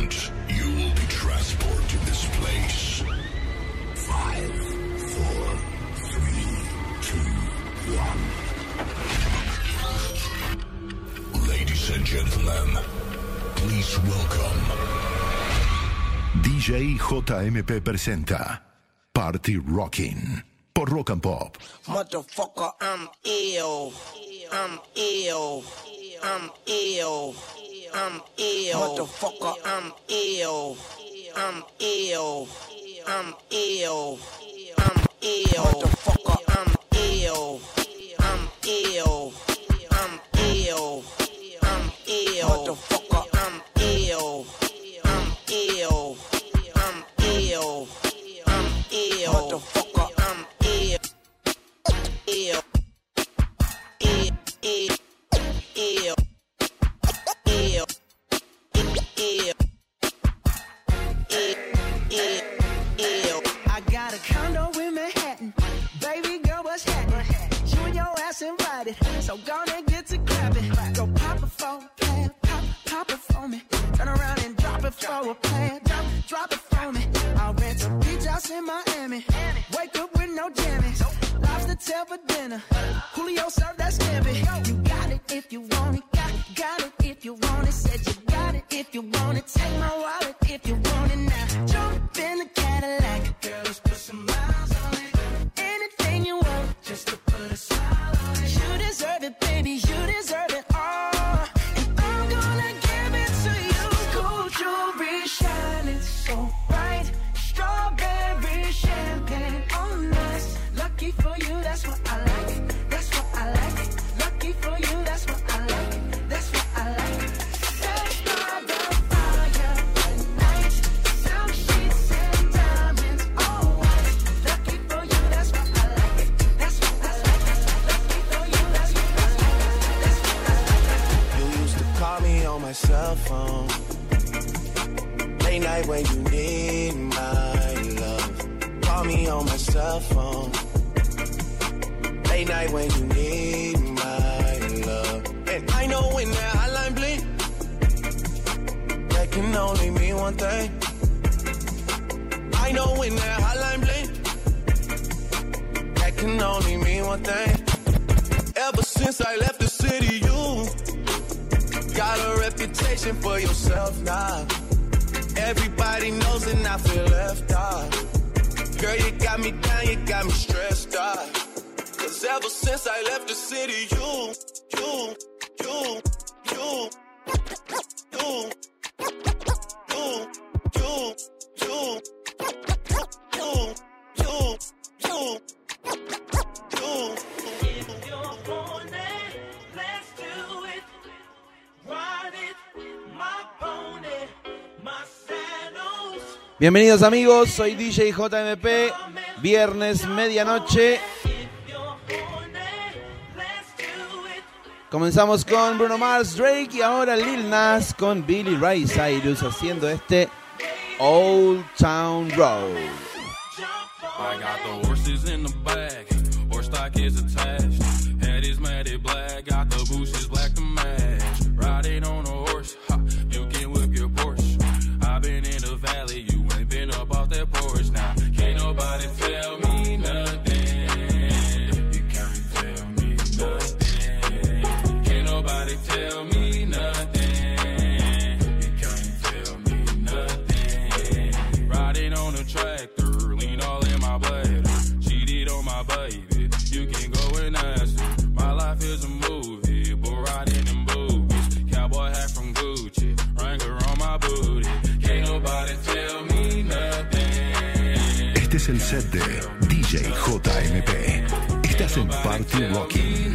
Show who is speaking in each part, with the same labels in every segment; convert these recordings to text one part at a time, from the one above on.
Speaker 1: moment, you will be transported to this place. Five, four, three, two, one. Ladies and gentlemen, please welcome
Speaker 2: DJ JMP presenta Party Rockin' por Rock and Pop.
Speaker 3: Motherfucker, I'm ill. I'm ill. I'm ill. I'm ill. Motherfucker, I'm ill. I'm ill. I'm ill. I'm ill. Motherfucker, I'm ill. I'm ill.
Speaker 4: Invited. So gonna get to clapping. Go pop it for a plan. Pop, pop it for me. Turn around and drop it for a plan. Drop, drop it for me. I'll rent a beach house in Miami. Wake up with no jammies. Lobster tail for dinner. Julio served that scampi. You got it if you want it. Got, got it if you want it. Said you got it if you want it. Take my wallet night
Speaker 5: when you need my love. Call me on my cell phone. Late night when you need my love. And I know when that hotline blink, that can only mean one thing. I know when that hotline blink, that can only mean one thing. Ever since I left the city, you got a reputation for yourself now. Everybody knows and I feel left out. Girl, you got me down, you got me stressed out. Cause ever since I left the city, you, you, you, you, you, you, you, you, you, you, you, you.
Speaker 6: Bienvenidos amigos, soy DJ JMP, viernes medianoche. Comenzamos con Bruno Mars, Drake y ahora Lil Nas con Billy Ray Cyrus haciendo este Old Town Road.
Speaker 2: Es el set de DJ JMP. Estás en Party Rocking.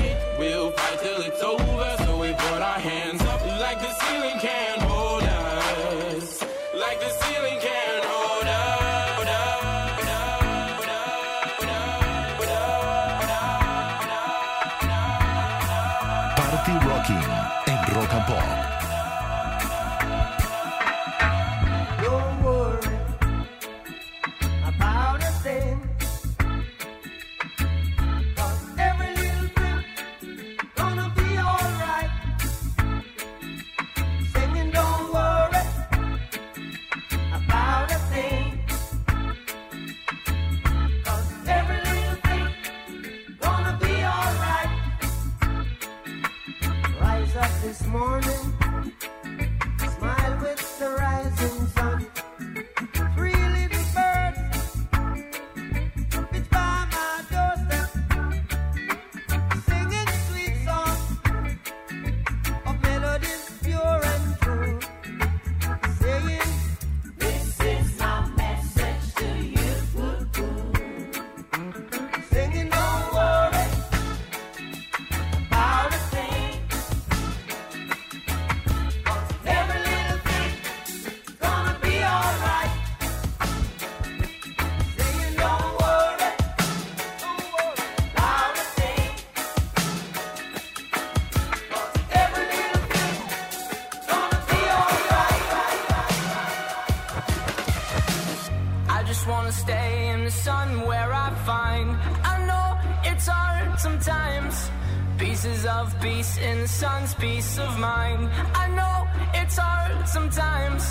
Speaker 7: peace of mind. I know it's hard sometimes.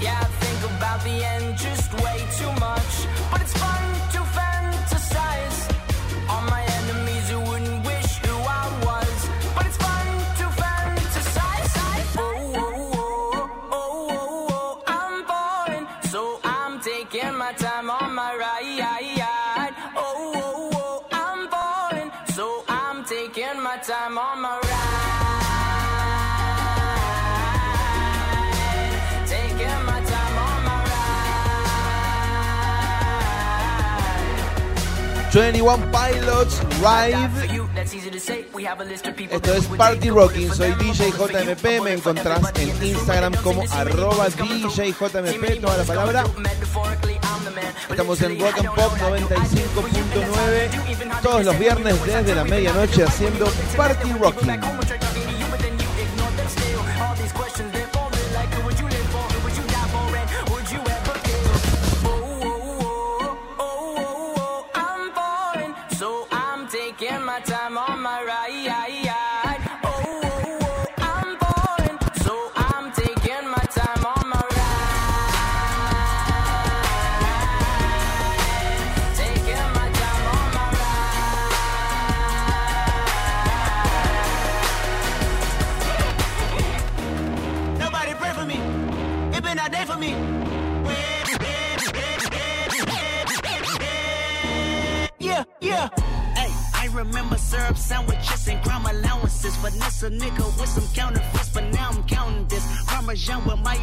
Speaker 7: Yeah, I think about the end just way too much. But it's fun to fantasize on my enemies who wouldn't wish who I was. But it's fun to fantasize. Oh, oh, oh, oh, oh, oh, I'm falling, so I'm taking my time on my ride. Oh, oh, oh I'm falling, so I'm taking my time on my
Speaker 8: 21 Pilots Ride. Esto es Party Rocking. Soy DJ JMP. Me encontrás en Instagram como arroba DJJMP, toda la palabra. Estamos en Rock and Pop 95.9 todos los viernes desde la medianoche haciendo Party Rocking.
Speaker 9: with my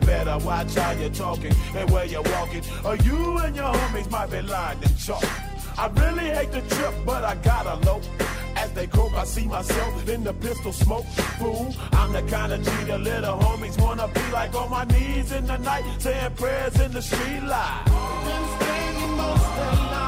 Speaker 9: you
Speaker 10: better watch how you're talking and where you're walking, or you and your homies might be lined in chalk. I really hate the trip, but I gotta low. As they croak, I see myself in the pistol smoke. Fool, I'm the kind of G the little homies wanna be like on my knees in the night, saying prayers in the street light. Been most of the night.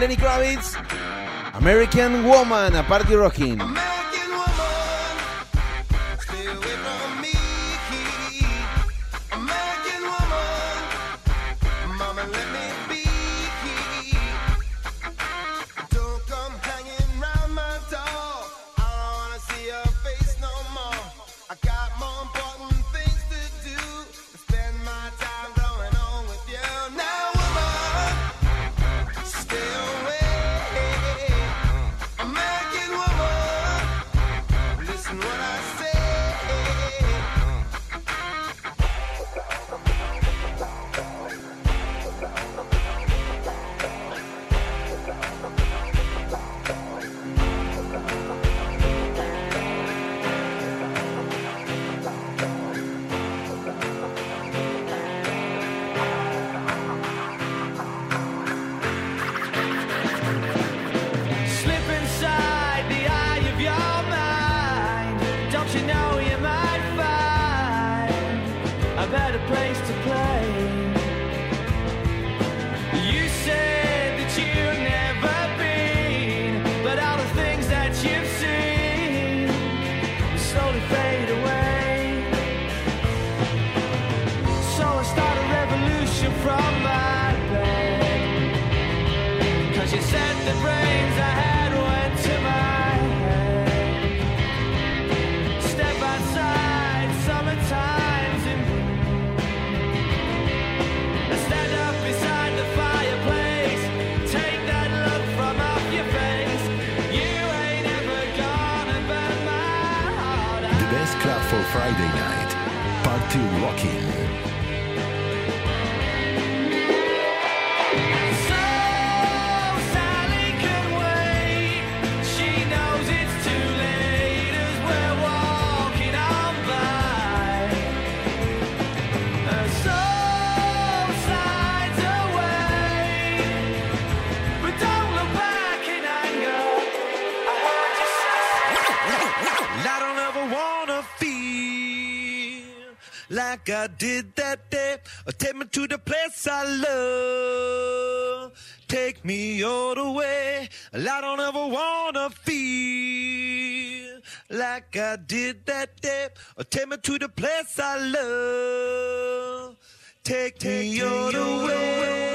Speaker 11: Lenny Kravitz, American Woman a Party Rocking.
Speaker 12: Like I did that day. Or take me to the place I love. Take me all the way. I don't ever wanna feel like I did that day. Or take me to the place I love. Take, me all the way.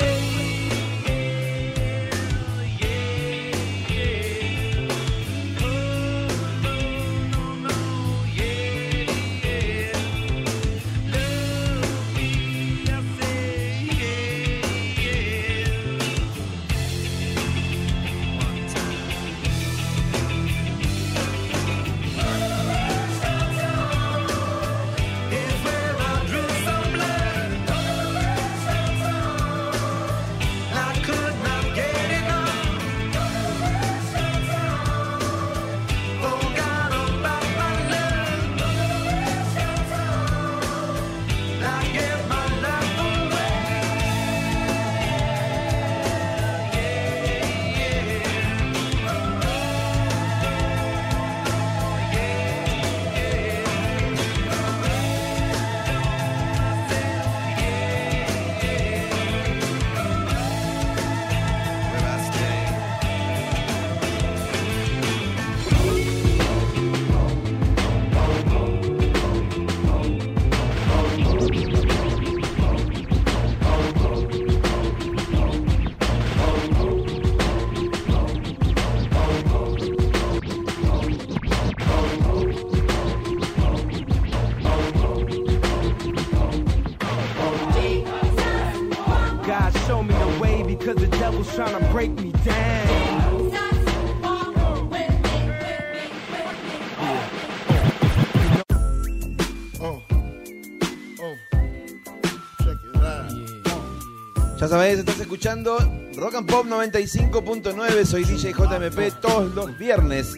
Speaker 8: sabés, estás escuchando Rock and Pop 95.9. Soy DJ JMP. Todos los viernes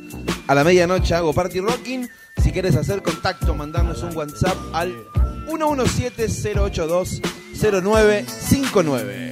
Speaker 8: a la medianoche hago Party Rocking. Si quieres hacer contacto, mandarnos un WhatsApp al
Speaker 13: 117 082 0959.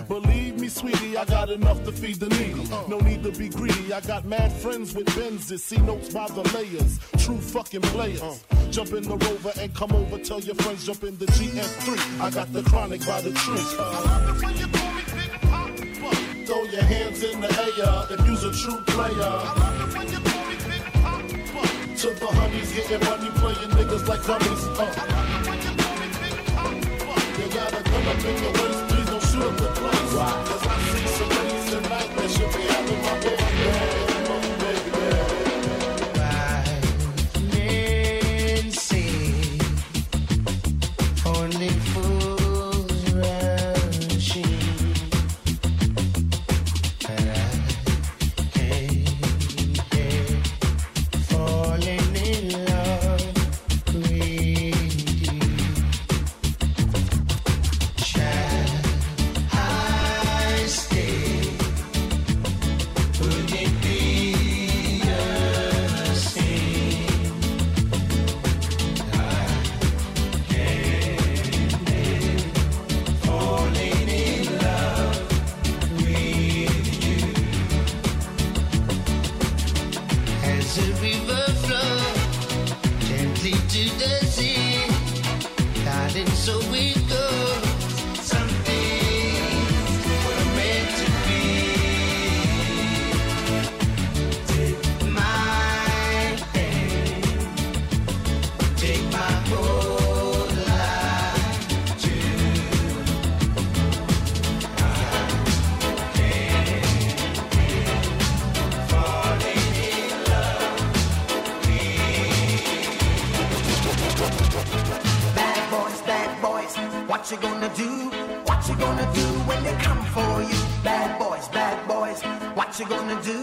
Speaker 13: Believe me, sweetie, I got enough to feed the needy. No need to be greedy. I got mad friends with Benzes. See notes by the layers. True fucking players. Jump in the rover and come over. Tell your friends jump in the GS3. I got the chronic by the tree. Throw your hands in the air if you's a true player. To the honeys getting money, playing niggas like dummies. Uh. You gotta come up in your waist, place.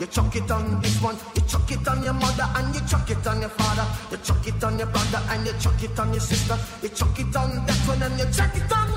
Speaker 3: you chuck it on this one, you chuck it on your mother and you chuck it on your father, you chuck it on your brother and you chuck it on your sister, you chuck it on that one and you chuck it on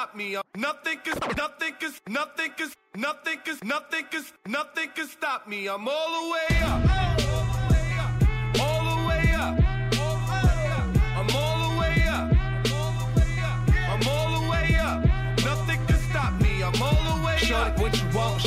Speaker 14: stop me. I'm nothing can nothing can nothing can nothing can nothing can nothing can stop me. I'm all the way up. All the way up. I'm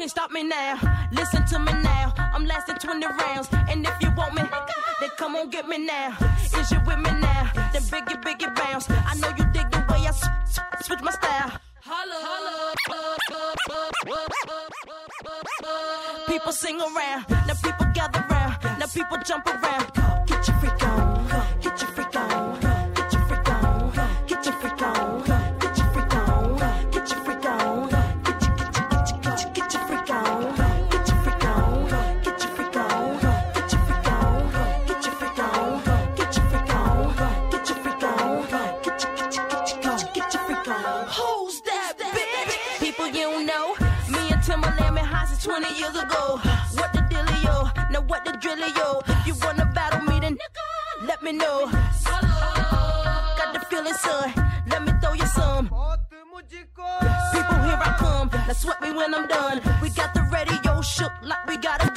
Speaker 15: can't stop me now. Listen to me now. I'm lasting 20 rounds. And if you want me, then come on get me now. Is you with me now? Then biggie, biggie bounce. I know you dig the way I switch my style. Holla, holla. People sing around, now people gather round, now people jump around. Get your freak on, me know. Got the feeling, son. Let me throw you some. People, here I come. Now sweat me when I'm done. We got the radio shook like we got a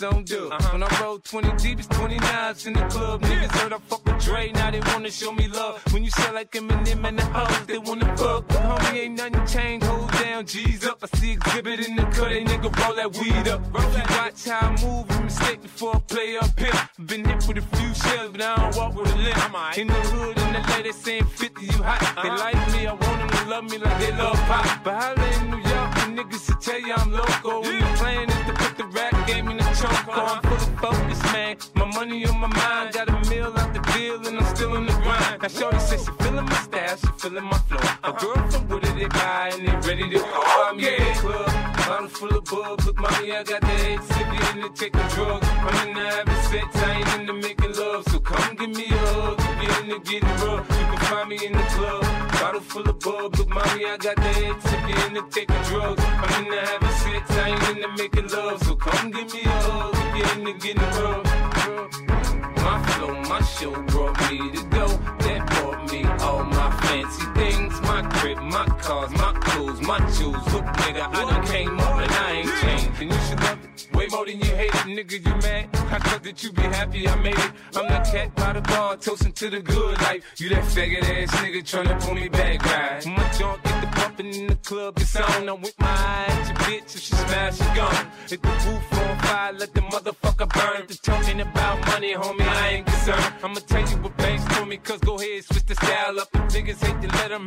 Speaker 6: don't do. Uh-huh. When I roll 20 deep, it's 29s in the club. Niggas heard I fuck with Dre, now they wanna show me love. When you sell like Eminem and the hoes, they wanna fuck. But homie, ain't nothing changed, hold down, G's up. I see Xzibit in the cut, they nigga roll that weed up. they tryna pull me back right. My junk get the pumping in the club, it's on. I'm with my eyes, your bitch, if she smash, she gone. Hit the roof on fire, let the motherfucker burn. If they're talking about money, homie, I ain't I'ma tell you what banks told me, cause go switch the style up. Niggas em them,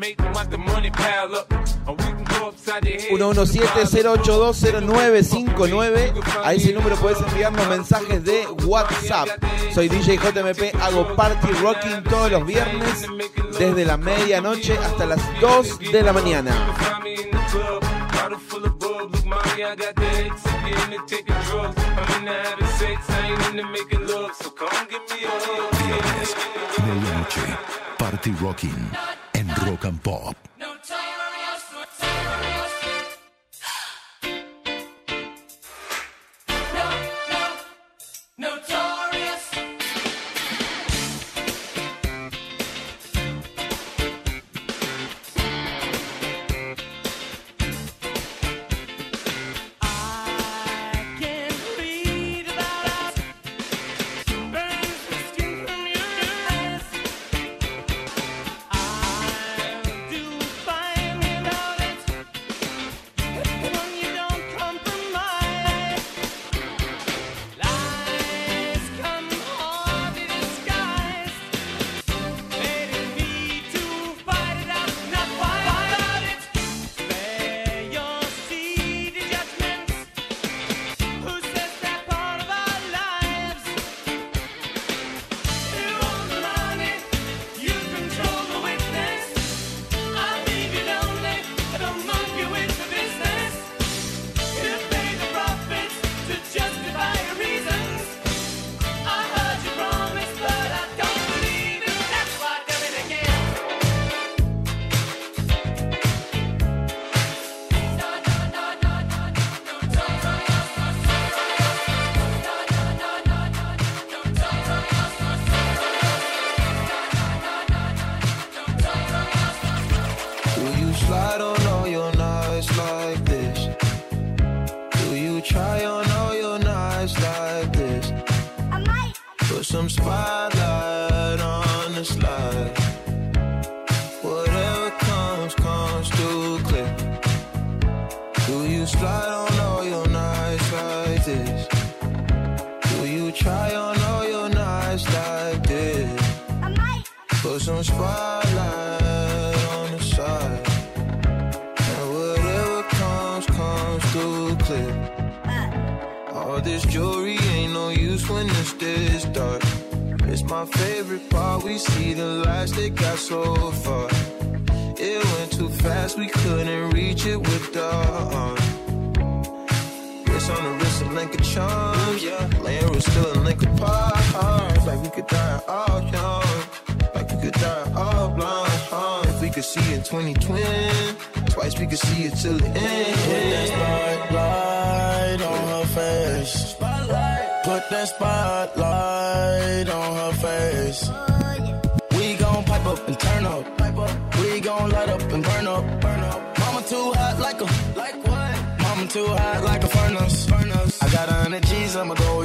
Speaker 6: the money pile up.
Speaker 8: 117-082-0959. A ese número puedes enviarnos mensajes de WhatsApp. Soy DJ JMP, hago party rocking todos los viernes, desde la medianoche hasta las 2 de la mañana.
Speaker 6: Bottle full of bug, look, mommy, I got the X. If you're into taking drugs, I'm into having sex, I ain't into making love. So come give me a hug.
Speaker 16: Viernes, party rocking and rock and pop.
Speaker 5: No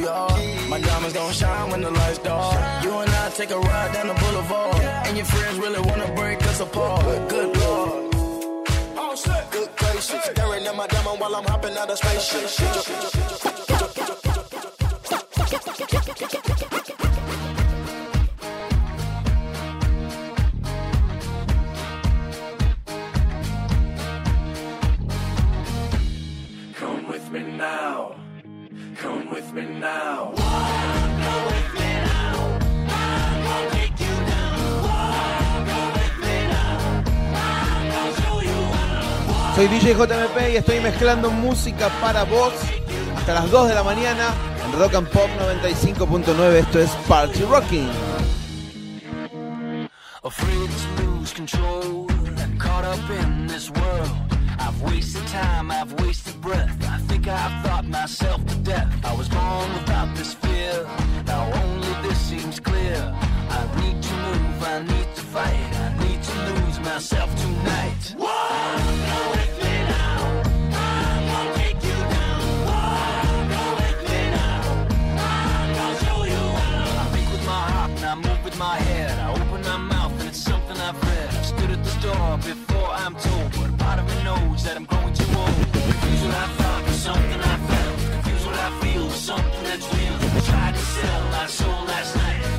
Speaker 17: G's, I'ma go yard. My diamonds gon' shine when the lights dark. You and I take a ride down the boulevard, and your friends really wanna break us apart. Good lord.
Speaker 5: Oh good gracious. Staring at my diamond while I'm hopping out of spaceship.
Speaker 14: Come with me now.
Speaker 8: Soy DJ JMP y estoy mezclando música para vos hasta las 2 de la mañana en Rock and Pop 95.9. Esto es Party Rocking.
Speaker 18: Afraid to lose control, caught up in this world. I've wasted time, I've wasted breath. I think I've thought myself to death. I was born without this fear. Now only this seems clear. I need to move, I need to fight. I need to lose myself tonight. I think with my heart and I move with my head. I open my mouth and it's something I've read. I've stood at this door before I'm told, knows that I'm growing too old. Confused what I thought with something I felt. Confused what I feel with something that's real. I tried to sell my soul last night.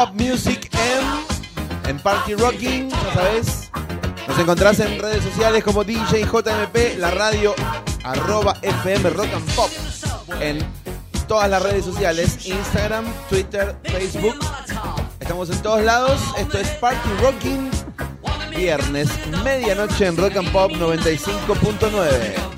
Speaker 19: Pop Music
Speaker 8: M, en Party Rocking, ya sabes. Nos encontrás en redes sociales como DJ JMP, la radio arroba FM Rock and Pop, en todas las redes sociales, Instagram, Twitter, Facebook. Estamos en todos lados. Esto es Party Rocking, viernes, medianoche en Rock and Pop 95.9.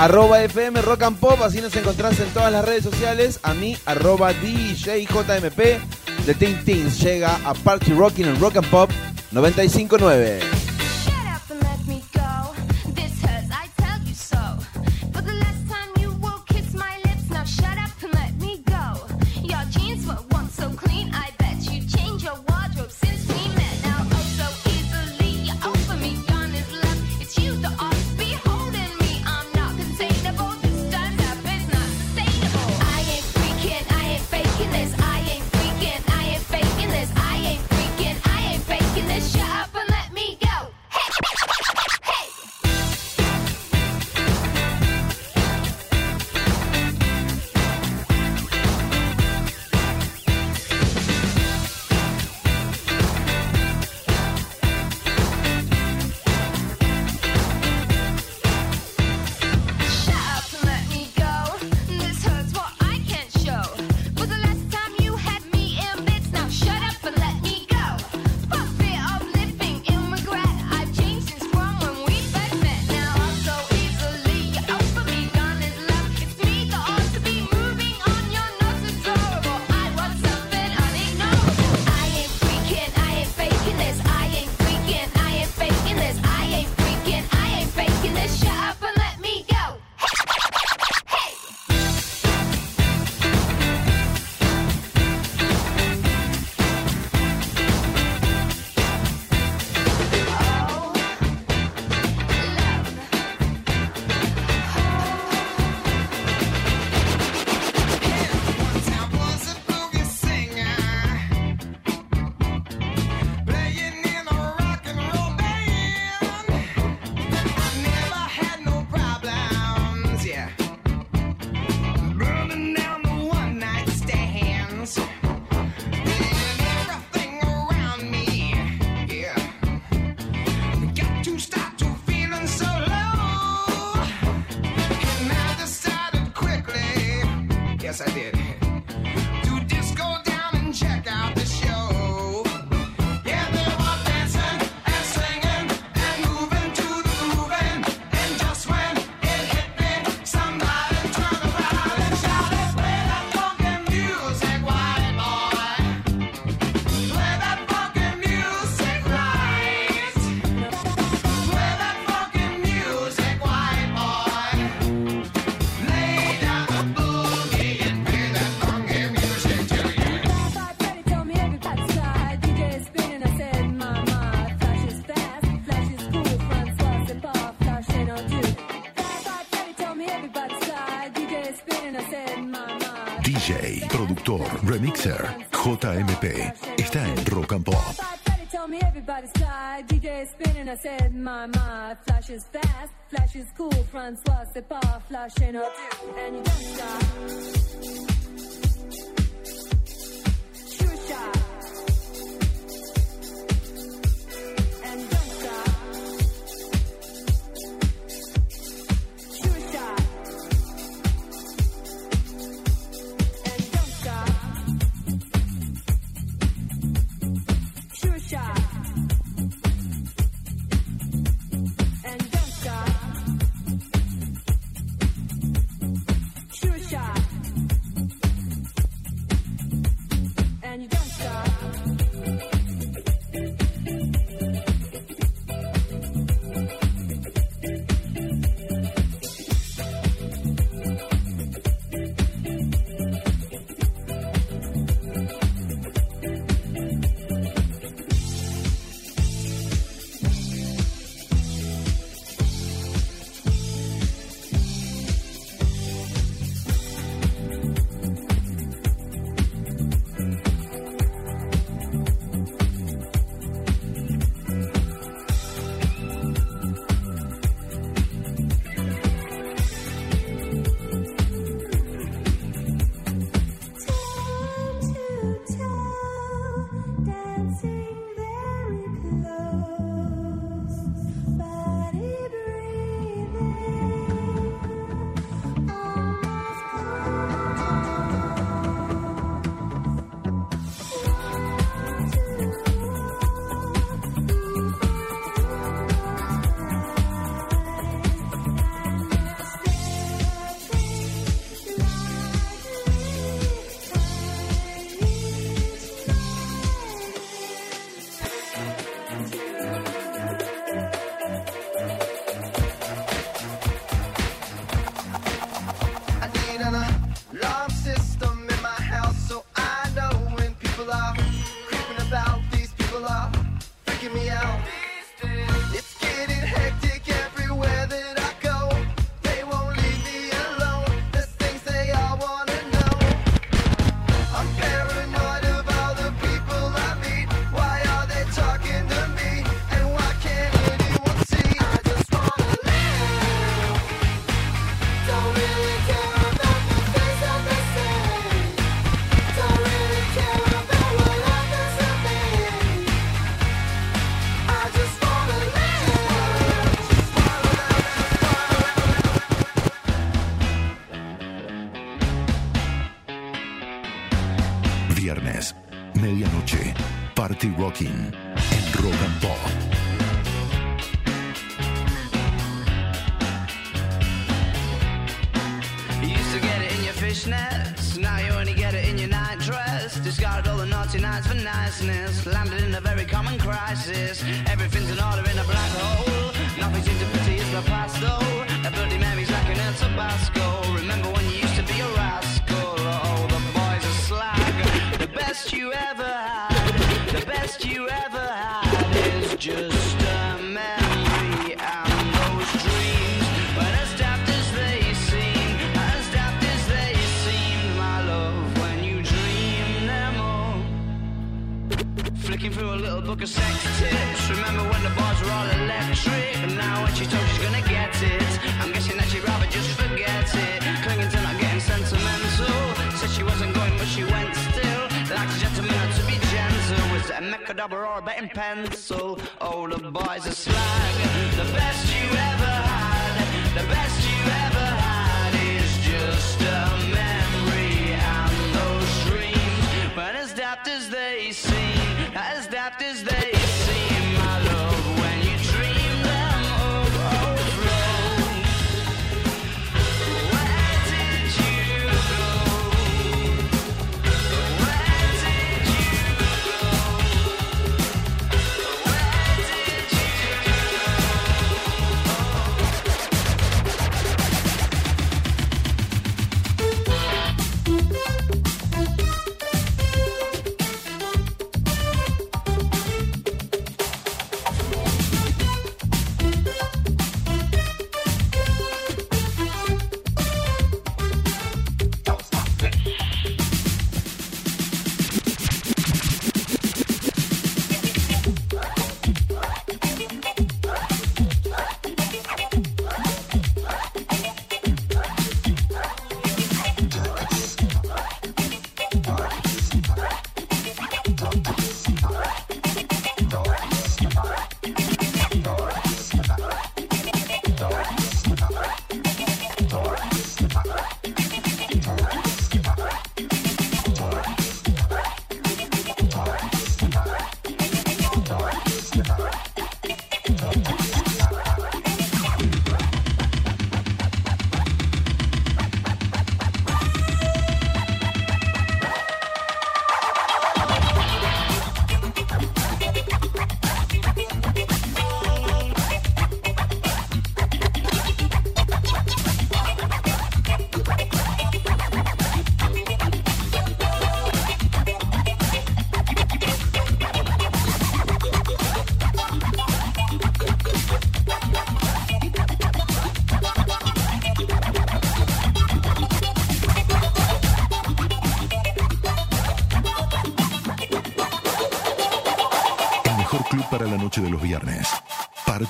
Speaker 20: arroba FM Rock and Pop, así nos encontrás en todas las redes sociales, a mí, arroba DJJMP, de Team Teens llega a Party Rocking en Rock and Pop 959.
Speaker 16: Remixer JMP está en Rock and Pop.
Speaker 11: Tell me everybody's tired, DJ spinning, I said, my, my, flash is fast, flash is cool, Francois, c'est pas up, and you don't.
Speaker 16: King en Rock and Pop.
Speaker 21: fishnets. Now you only get it in your nightdress. Discarded all the naughty nights for niceness. Landed in a very common crisis. pencil. Oh, the boys are slag, the best you ever.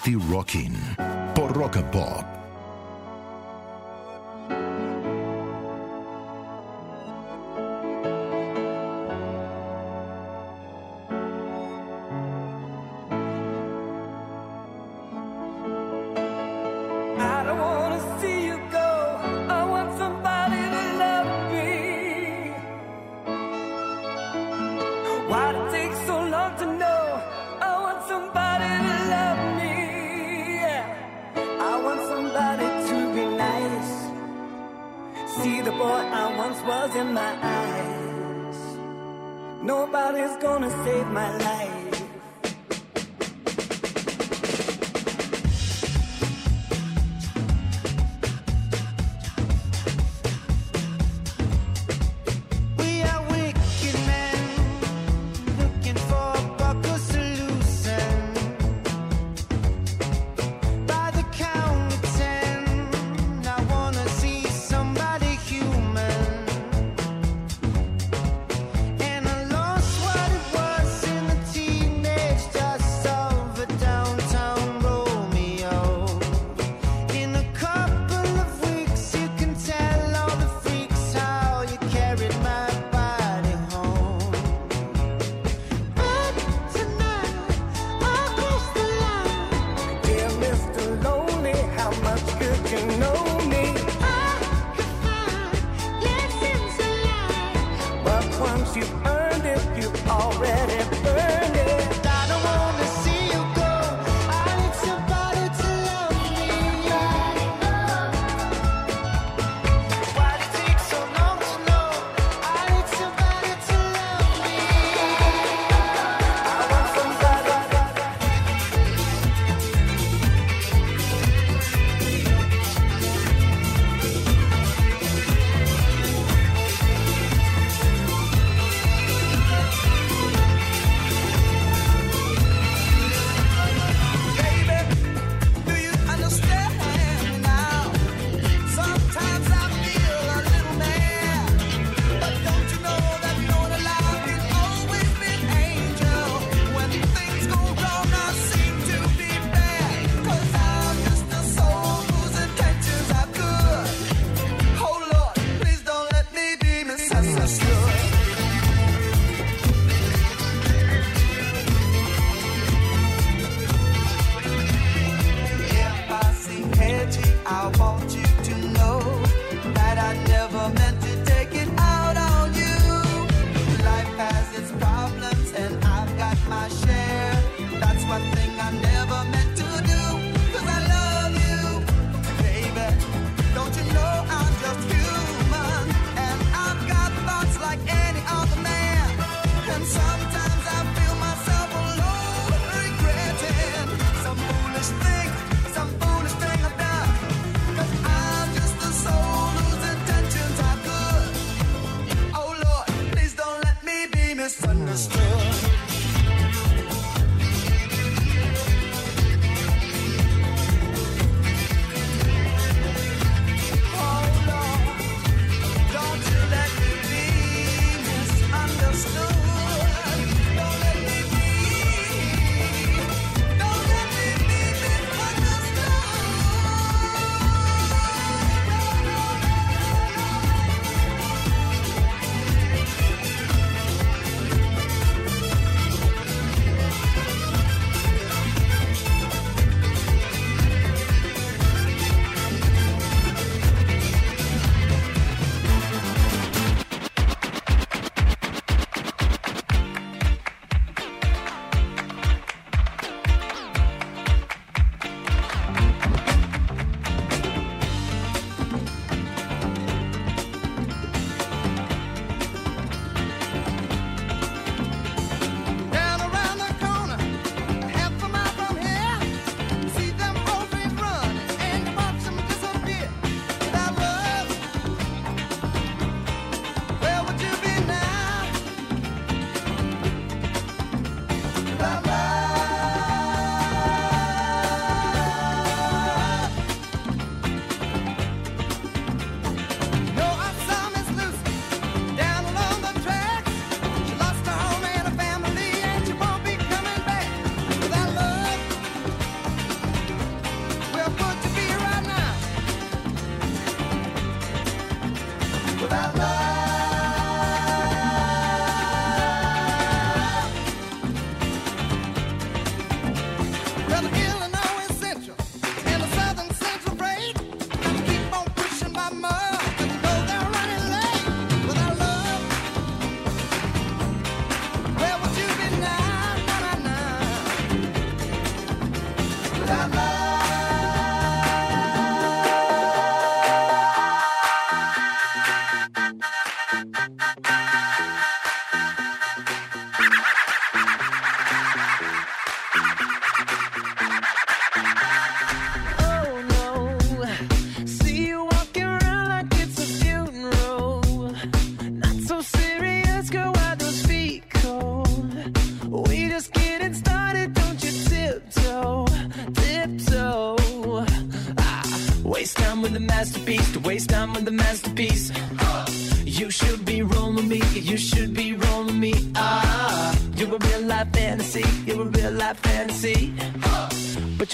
Speaker 11: Party Rocking por Rock Pop.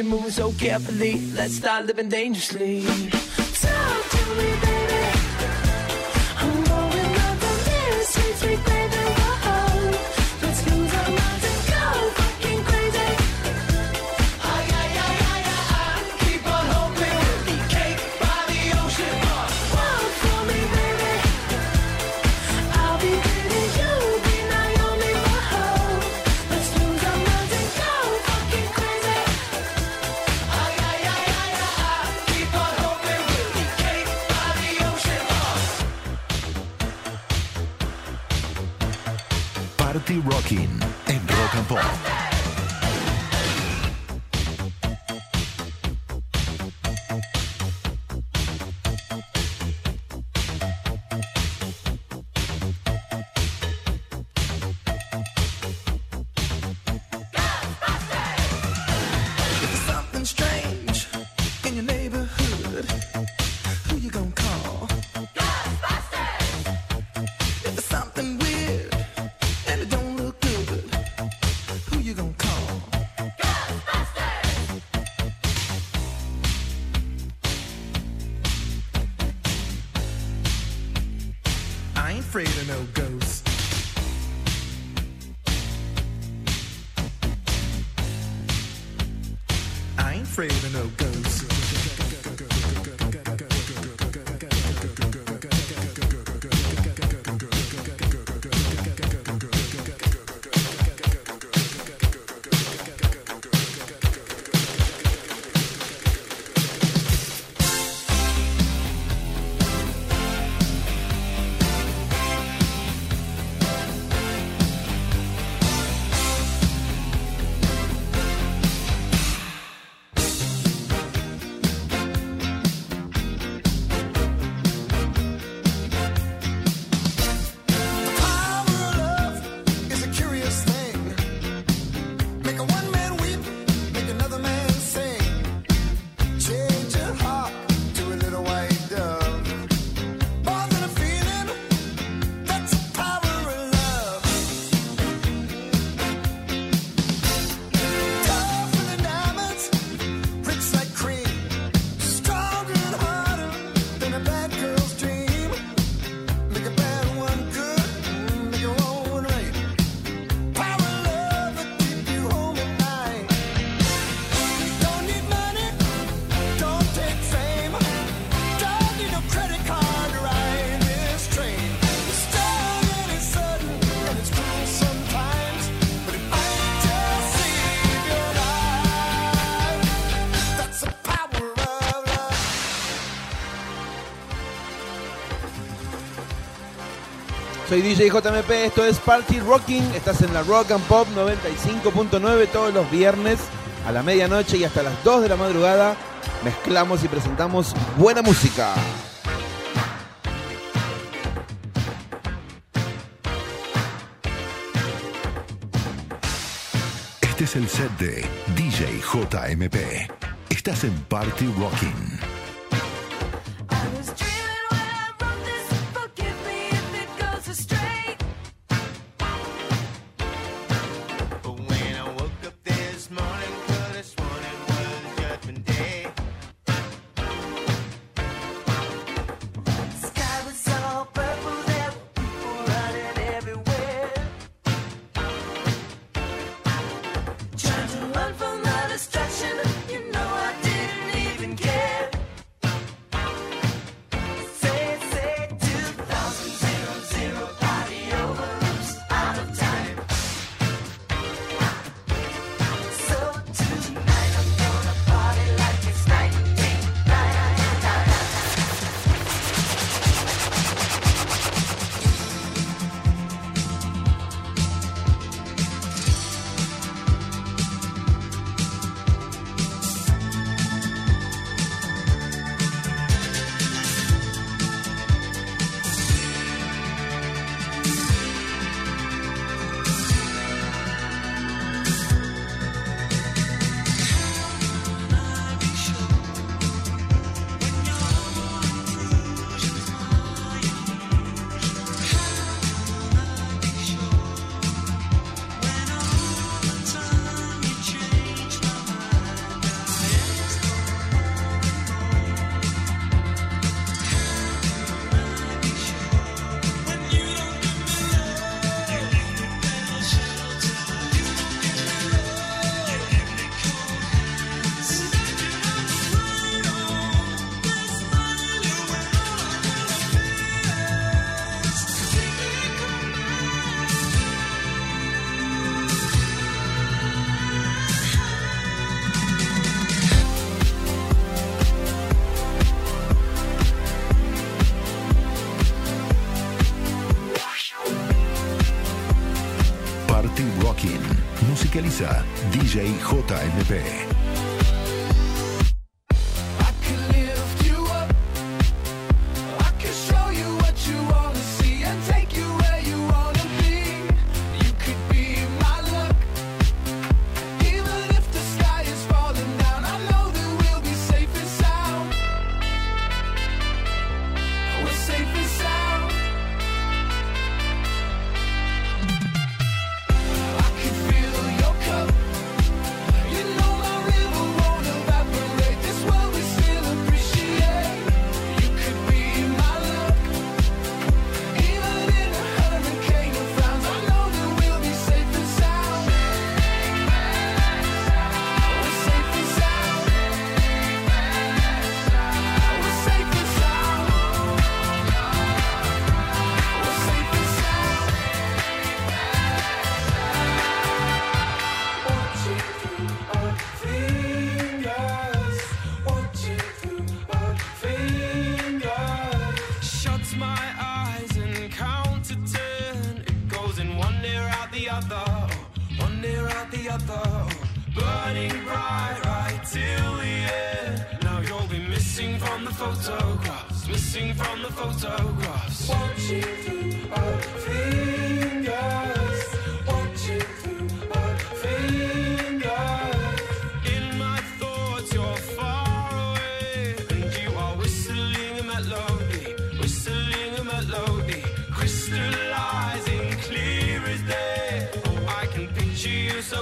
Speaker 11: moving so carefully. Let's start living dangerously.
Speaker 8: soy DJ JMP, esto es Party Rocking, estás en la Rock and Pop 95.9 todos los viernes a la medianoche y hasta las 2 de la madrugada mezclamos y presentamos buena música.
Speaker 22: Este es el set de DJ JMP. Estás en Party Rocking.
Speaker 14: DJJMP.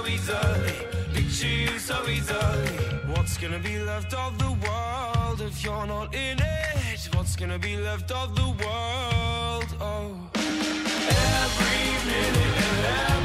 Speaker 14: easily, picture you so easily. What's gonna be left of the world if you're not in it? What's gonna be left of the world? Oh, every minute and every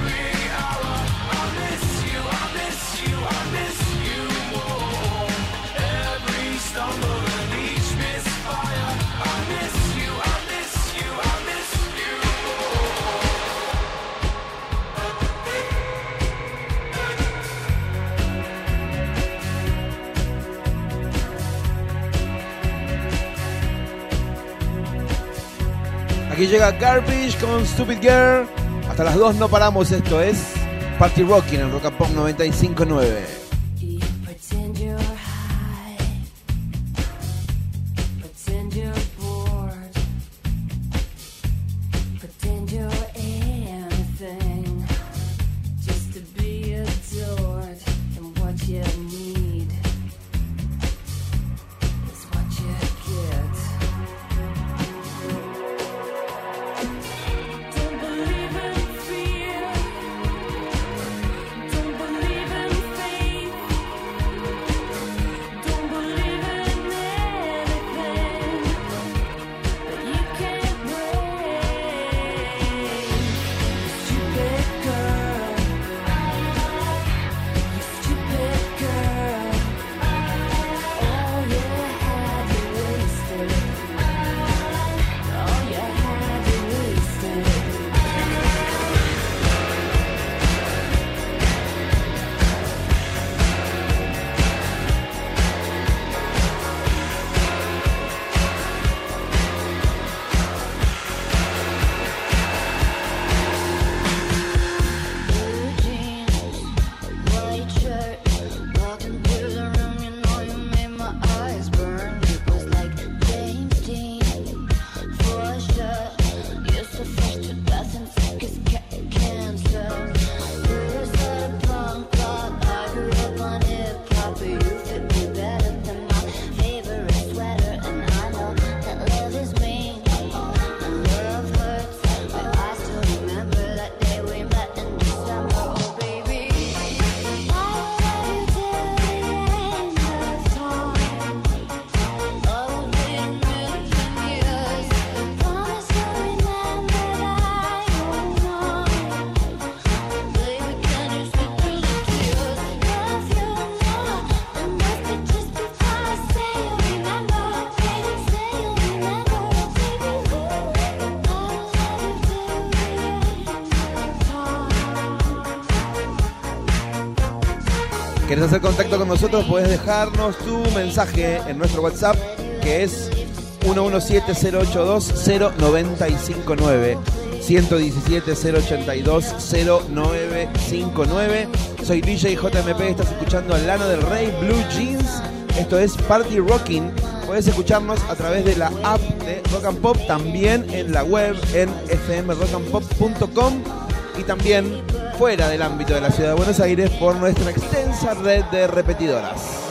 Speaker 23: Aquí llega Garbage con Stupid Girl. Hasta las 2 no paramos, esto es Party Rocking en Rock and Pop 95.9. hacer contacto con nosotros, puedes dejarnos tu mensaje en nuestro WhatsApp, que es 117-082-0959. 117-082-0959. Soy DJ JMP, estás escuchando a Lano del Rey Blue Jeans. Esto es Party Rocking. Puedes escucharnos a través de la app de Rock and Pop, también en la web en fmrockandpop.com y también fuera del ámbito de la ciudad de Buenos Aires por nuestra extensa red de repetidoras.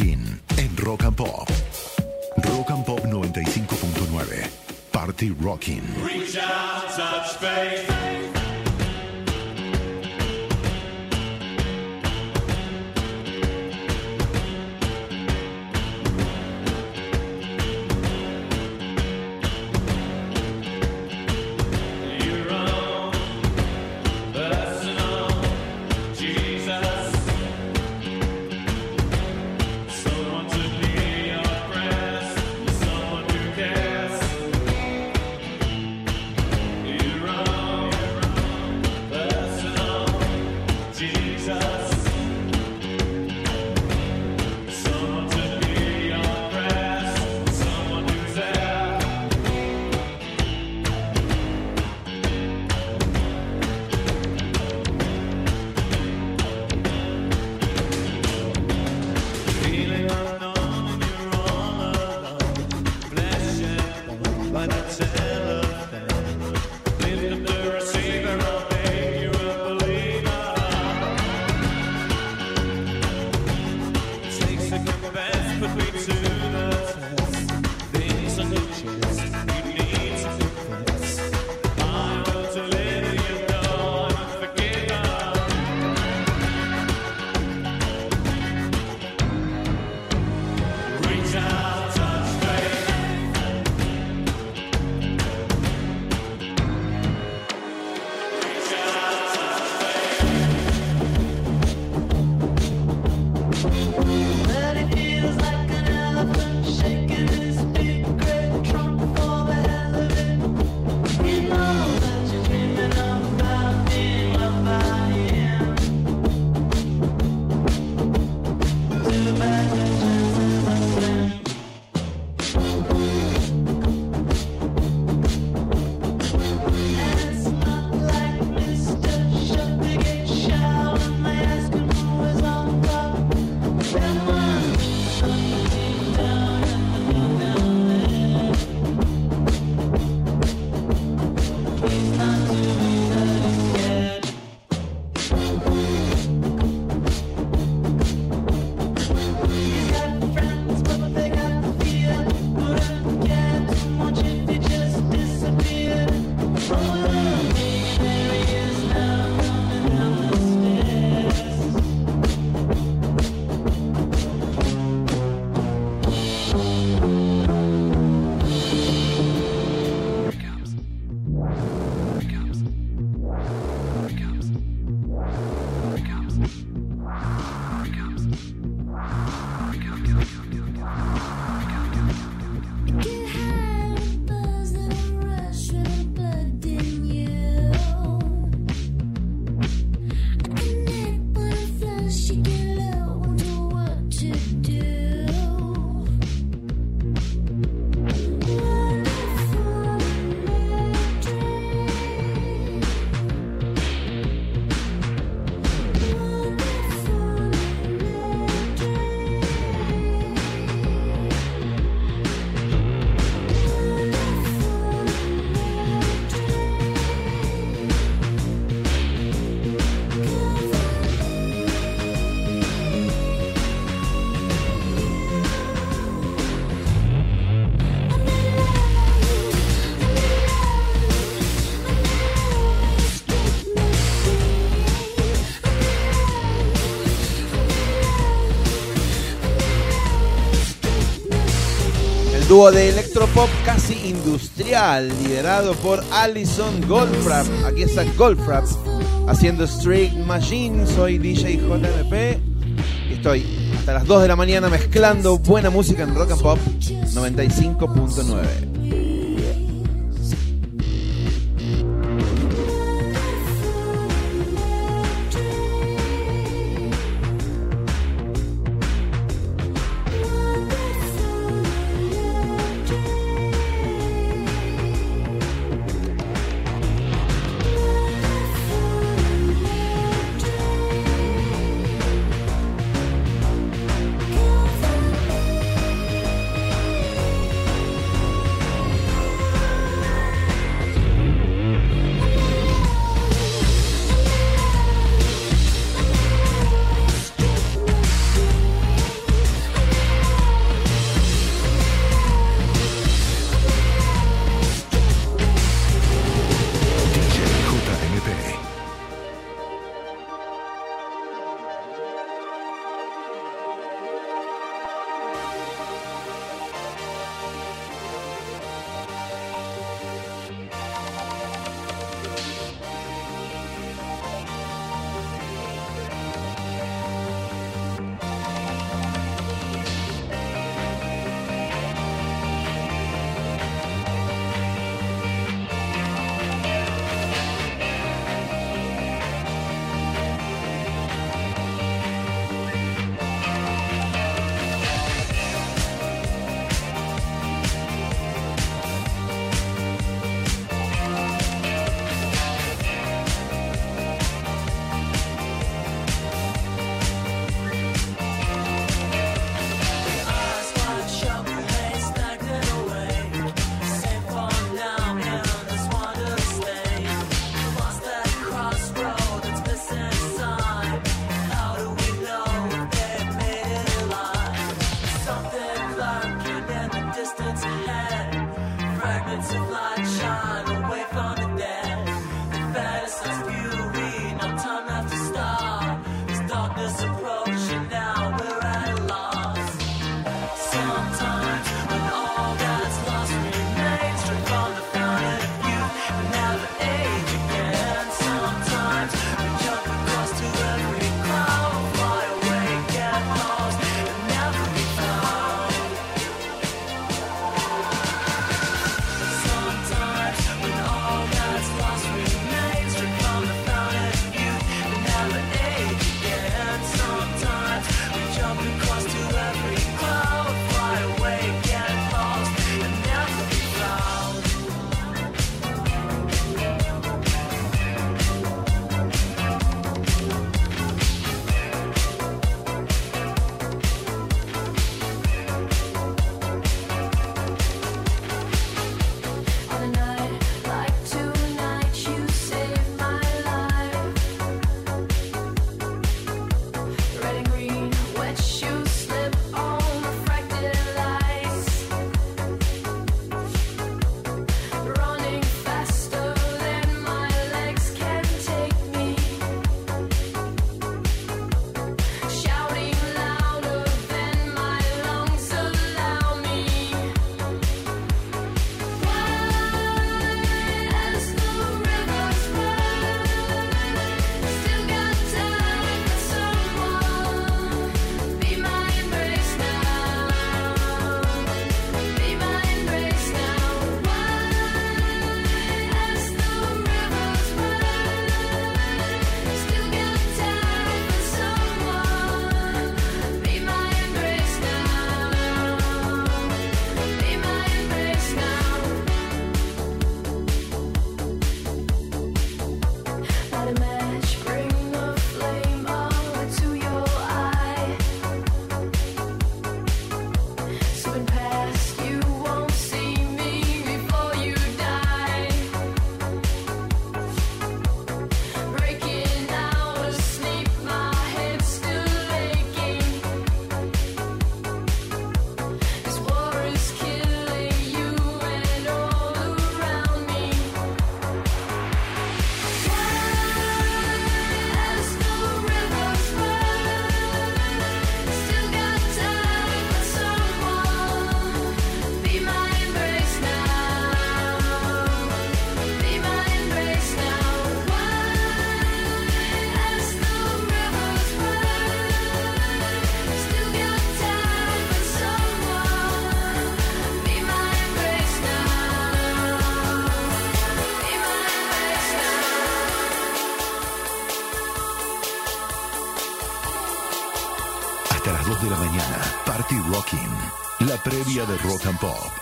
Speaker 2: En Rock and Pop. Rock and Pop 95.9. Party Rocking.
Speaker 24: Reach out, touch faith.
Speaker 22: dúo de electropop casi industrial liderado por Alison Goldfrapp. Aquí está Goldfrapp haciendo Street Machine. Soy DJ JNP y estoy hasta las 2 de la mañana mezclando buena música en Rock and Pop 95.9.
Speaker 23: previa de Rock and Pop.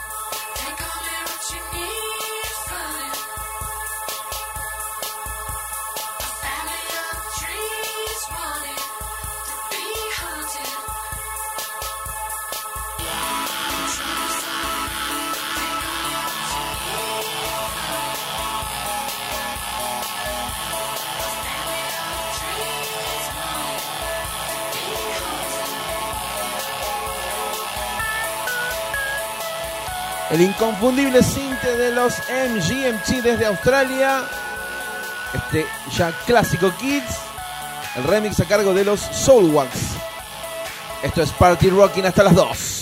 Speaker 25: el inconfundible cinte de los MGMT desde Australia, este ya clásico Kids, el remix a cargo de los Soulwax. Esto es Party Rocking hasta las 2.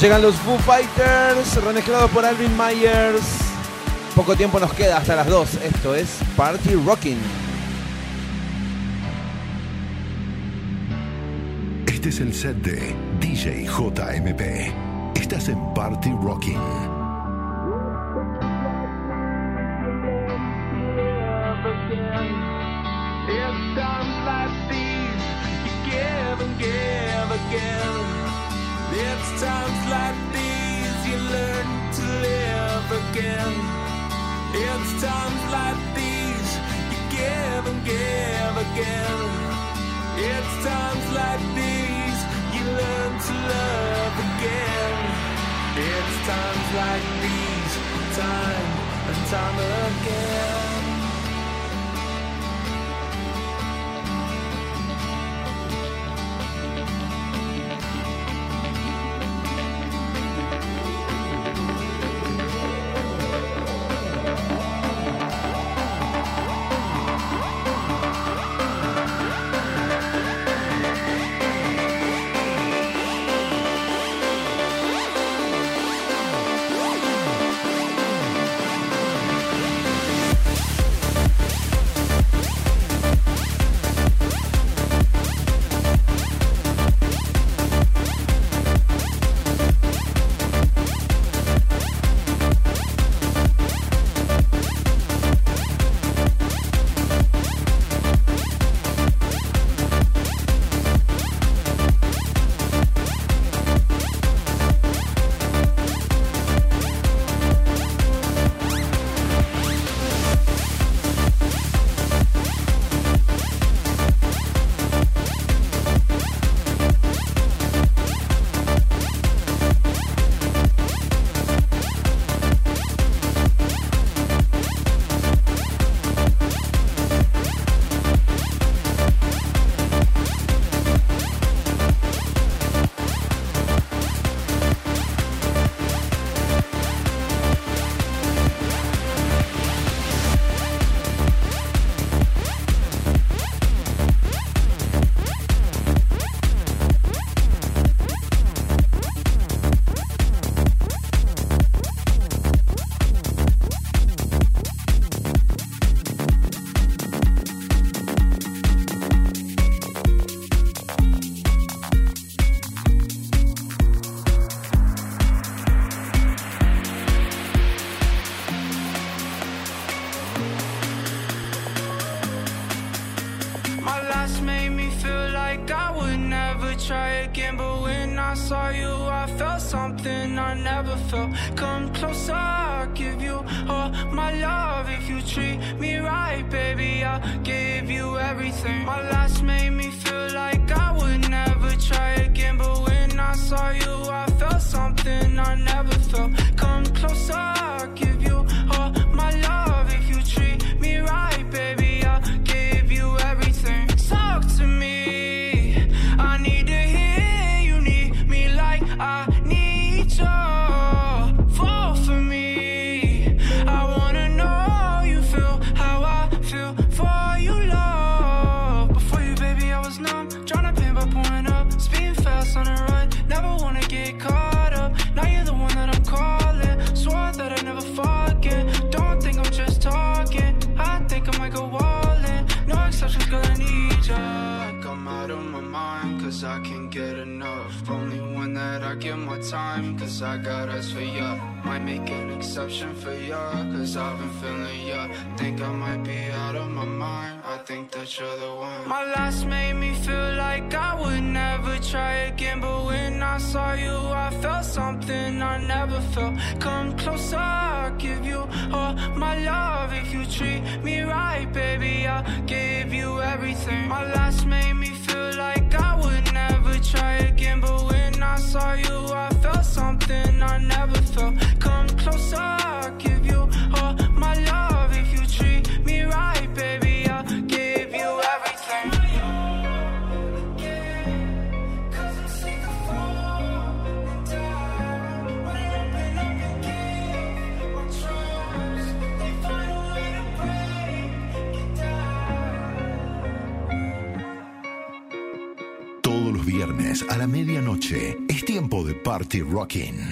Speaker 8: Llegan los Foo Fighters, remezclados por Alvin Myers. Poco tiempo nos queda hasta las 2. Esto es Party Rocking.
Speaker 16: Este es el set de DJ JMP. Estás en Party Rocking.
Speaker 2: Los